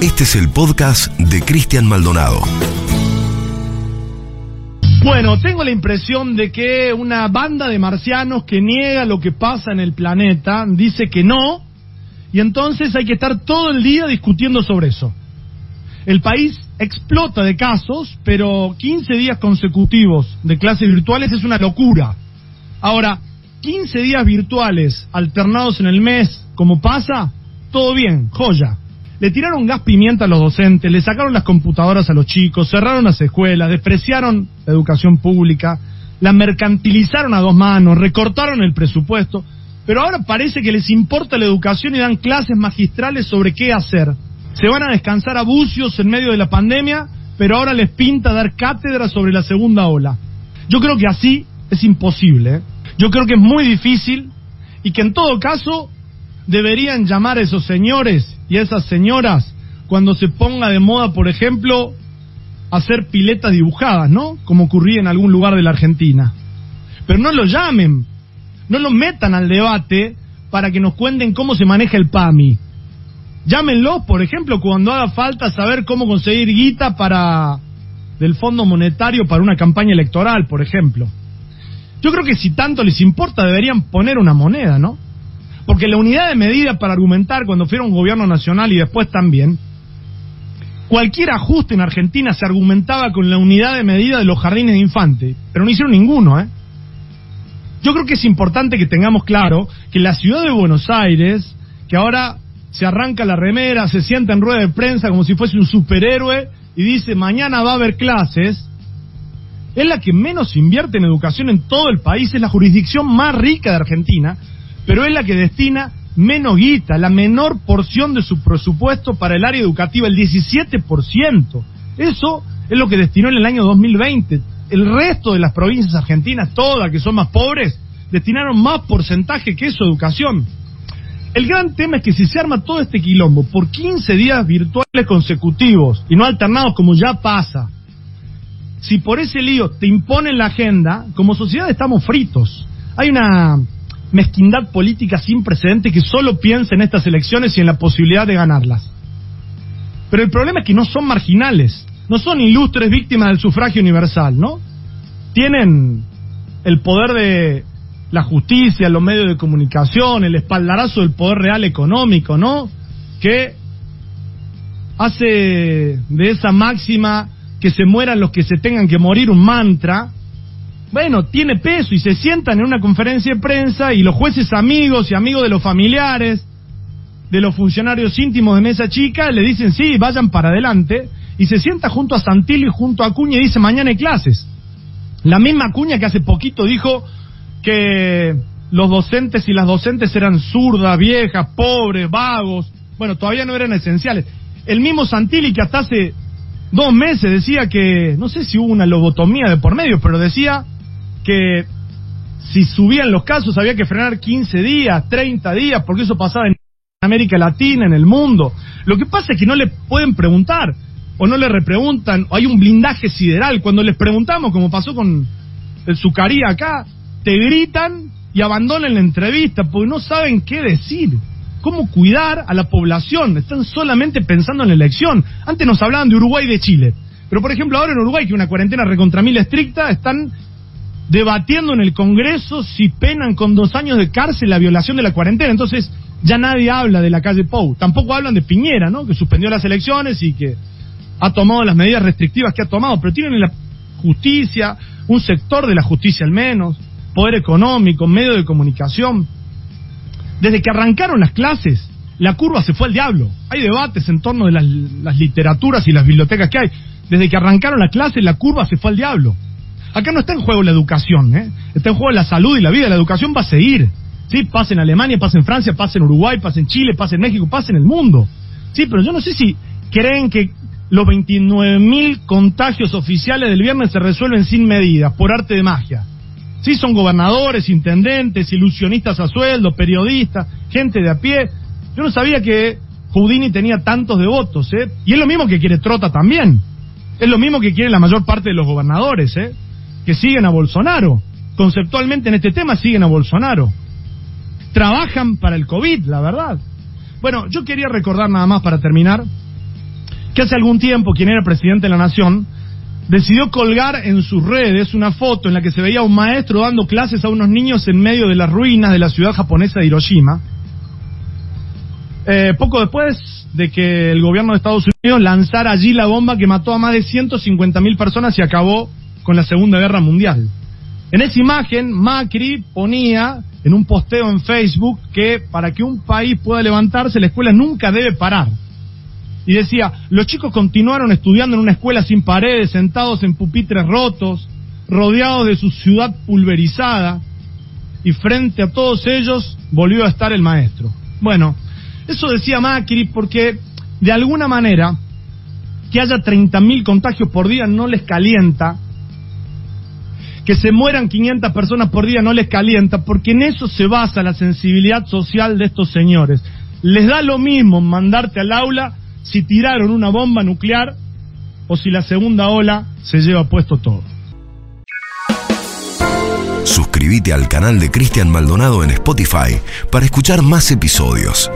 Este es el podcast de Cristian Maldonado. Bueno, tengo la impresión de que una banda de marcianos que niega lo que pasa en el planeta dice que no, y entonces hay que estar todo el día discutiendo sobre eso. El país explota de casos, pero 15 días consecutivos de clases virtuales es una locura. Ahora, 15 días virtuales alternados en el mes, como pasa, todo bien, joya. Le tiraron gas pimienta a los docentes, le sacaron las computadoras a los chicos, cerraron las escuelas, despreciaron la educación pública, la mercantilizaron a dos manos, recortaron el presupuesto, pero ahora parece que les importa la educación y dan clases magistrales sobre qué hacer. Se van a descansar a bucios en medio de la pandemia, pero ahora les pinta dar cátedra sobre la segunda ola. Yo creo que así es imposible. ¿eh? Yo creo que es muy difícil y que en todo caso deberían llamar a esos señores y a esas señoras cuando se ponga de moda, por ejemplo, hacer piletas dibujadas, ¿no? Como ocurría en algún lugar de la Argentina. Pero no lo llamen, no lo metan al debate para que nos cuenten cómo se maneja el PAMI. Llámenlo, por ejemplo, cuando haga falta saber cómo conseguir guita para del Fondo Monetario para una campaña electoral, por ejemplo. Yo creo que si tanto les importa deberían poner una moneda, ¿no? Porque la unidad de medida para argumentar cuando fueron gobierno nacional y después también, cualquier ajuste en Argentina se argumentaba con la unidad de medida de los jardines de infantes, pero no hicieron ninguno, ¿eh? Yo creo que es importante que tengamos claro que la ciudad de Buenos Aires, que ahora se arranca la remera, se sienta en rueda de prensa como si fuese un superhéroe y dice mañana va a haber clases, es la que menos invierte en educación en todo el país, es la jurisdicción más rica de Argentina, pero es la que destina menos guita, la menor porción de su presupuesto para el área educativa, el 17%. Eso es lo que destinó en el año 2020. El resto de las provincias argentinas, todas que son más pobres, destinaron más porcentaje que eso a educación. El gran tema es que si se arma todo este quilombo por 15 días virtuales consecutivos y no alternados como ya pasa, si por ese lío te imponen la agenda, como sociedad estamos fritos. Hay una mezquindad política sin precedente que solo piensa en estas elecciones y en la posibilidad de ganarlas. Pero el problema es que no son marginales, no son ilustres víctimas del sufragio universal, ¿no? Tienen el poder de la justicia, los medios de comunicación, el espaldarazo del poder real económico, ¿no? Que hace de esa máxima que se mueran los que se tengan que morir un mantra bueno, tiene peso y se sientan en una conferencia de prensa y los jueces amigos y amigos de los familiares, de los funcionarios íntimos de Mesa Chica, le dicen sí, vayan para adelante, y se sienta junto a Santillo y junto a Acuña y dice mañana hay clases. La misma Acuña que hace poquito dijo que los docentes y las docentes eran zurdas, viejas, pobres, vagos, bueno, todavía no eran esenciales. El mismo Santilli que hasta hace dos meses decía que, no sé si hubo una lobotomía de por medio, pero decía que si subían los casos había que frenar 15 días, 30 días, porque eso pasaba en América Latina, en el mundo. Lo que pasa es que no le pueden preguntar, o no le repreguntan, o hay un blindaje sideral. Cuando les preguntamos, como pasó con el Zucaría acá, te gritan y abandonan la entrevista, porque no saben qué decir. ¿Cómo cuidar a la población? Están solamente pensando en la elección. Antes nos hablaban de Uruguay y de Chile. Pero, por ejemplo, ahora en Uruguay, que una cuarentena recontra mil estricta, están debatiendo en el Congreso si penan con dos años de cárcel la violación de la cuarentena. Entonces, ya nadie habla de la calle Pou. Tampoco hablan de Piñera, ¿no? Que suspendió las elecciones y que ha tomado las medidas restrictivas que ha tomado. Pero tienen la justicia, un sector de la justicia al menos, poder económico, medio de comunicación. Desde que arrancaron las clases, la curva se fue al diablo. Hay debates en torno de las, las literaturas y las bibliotecas que hay. Desde que arrancaron las clases, la curva se fue al diablo. Acá no está en juego la educación, ¿eh? está en juego la salud y la vida. La educación va a seguir. ¿sí? Pasa en Alemania, pasa en Francia, pasa en Uruguay, pasa en Chile, pasa en México, pasa en el mundo. Sí, pero yo no sé si creen que los 29.000 contagios oficiales del viernes se resuelven sin medidas, por arte de magia. Sí, son gobernadores, intendentes, ilusionistas a sueldo, periodistas, gente de a pie. Yo no sabía que Houdini tenía tantos devotos, ¿eh? Y es lo mismo que quiere Trota también. Es lo mismo que quiere la mayor parte de los gobernadores, ¿eh? Que siguen a Bolsonaro. Conceptualmente en este tema siguen a Bolsonaro. Trabajan para el COVID, la verdad. Bueno, yo quería recordar nada más para terminar que hace algún tiempo, quien era presidente de la nación, decidió colgar en sus redes una foto en la que se veía un maestro dando clases a unos niños en medio de las ruinas de la ciudad japonesa de Hiroshima. Eh, poco después de que el gobierno de Estados Unidos lanzara allí la bomba que mató a más de 150.000 personas y acabó con la Segunda Guerra Mundial. En esa imagen, Macri ponía en un posteo en Facebook que para que un país pueda levantarse, la escuela nunca debe parar. Y decía, los chicos continuaron estudiando en una escuela sin paredes, sentados en pupitres rotos, rodeados de su ciudad pulverizada, y frente a todos ellos volvió a estar el maestro. Bueno, eso decía Macri porque de alguna manera que haya 30.000 contagios por día no les calienta, que se mueran 500 personas por día no les calienta, porque en eso se basa la sensibilidad social de estos señores. Les da lo mismo mandarte al aula si tiraron una bomba nuclear o si la segunda ola se lleva puesto todo. Suscríbete al canal de Cristian Maldonado en Spotify para escuchar más episodios.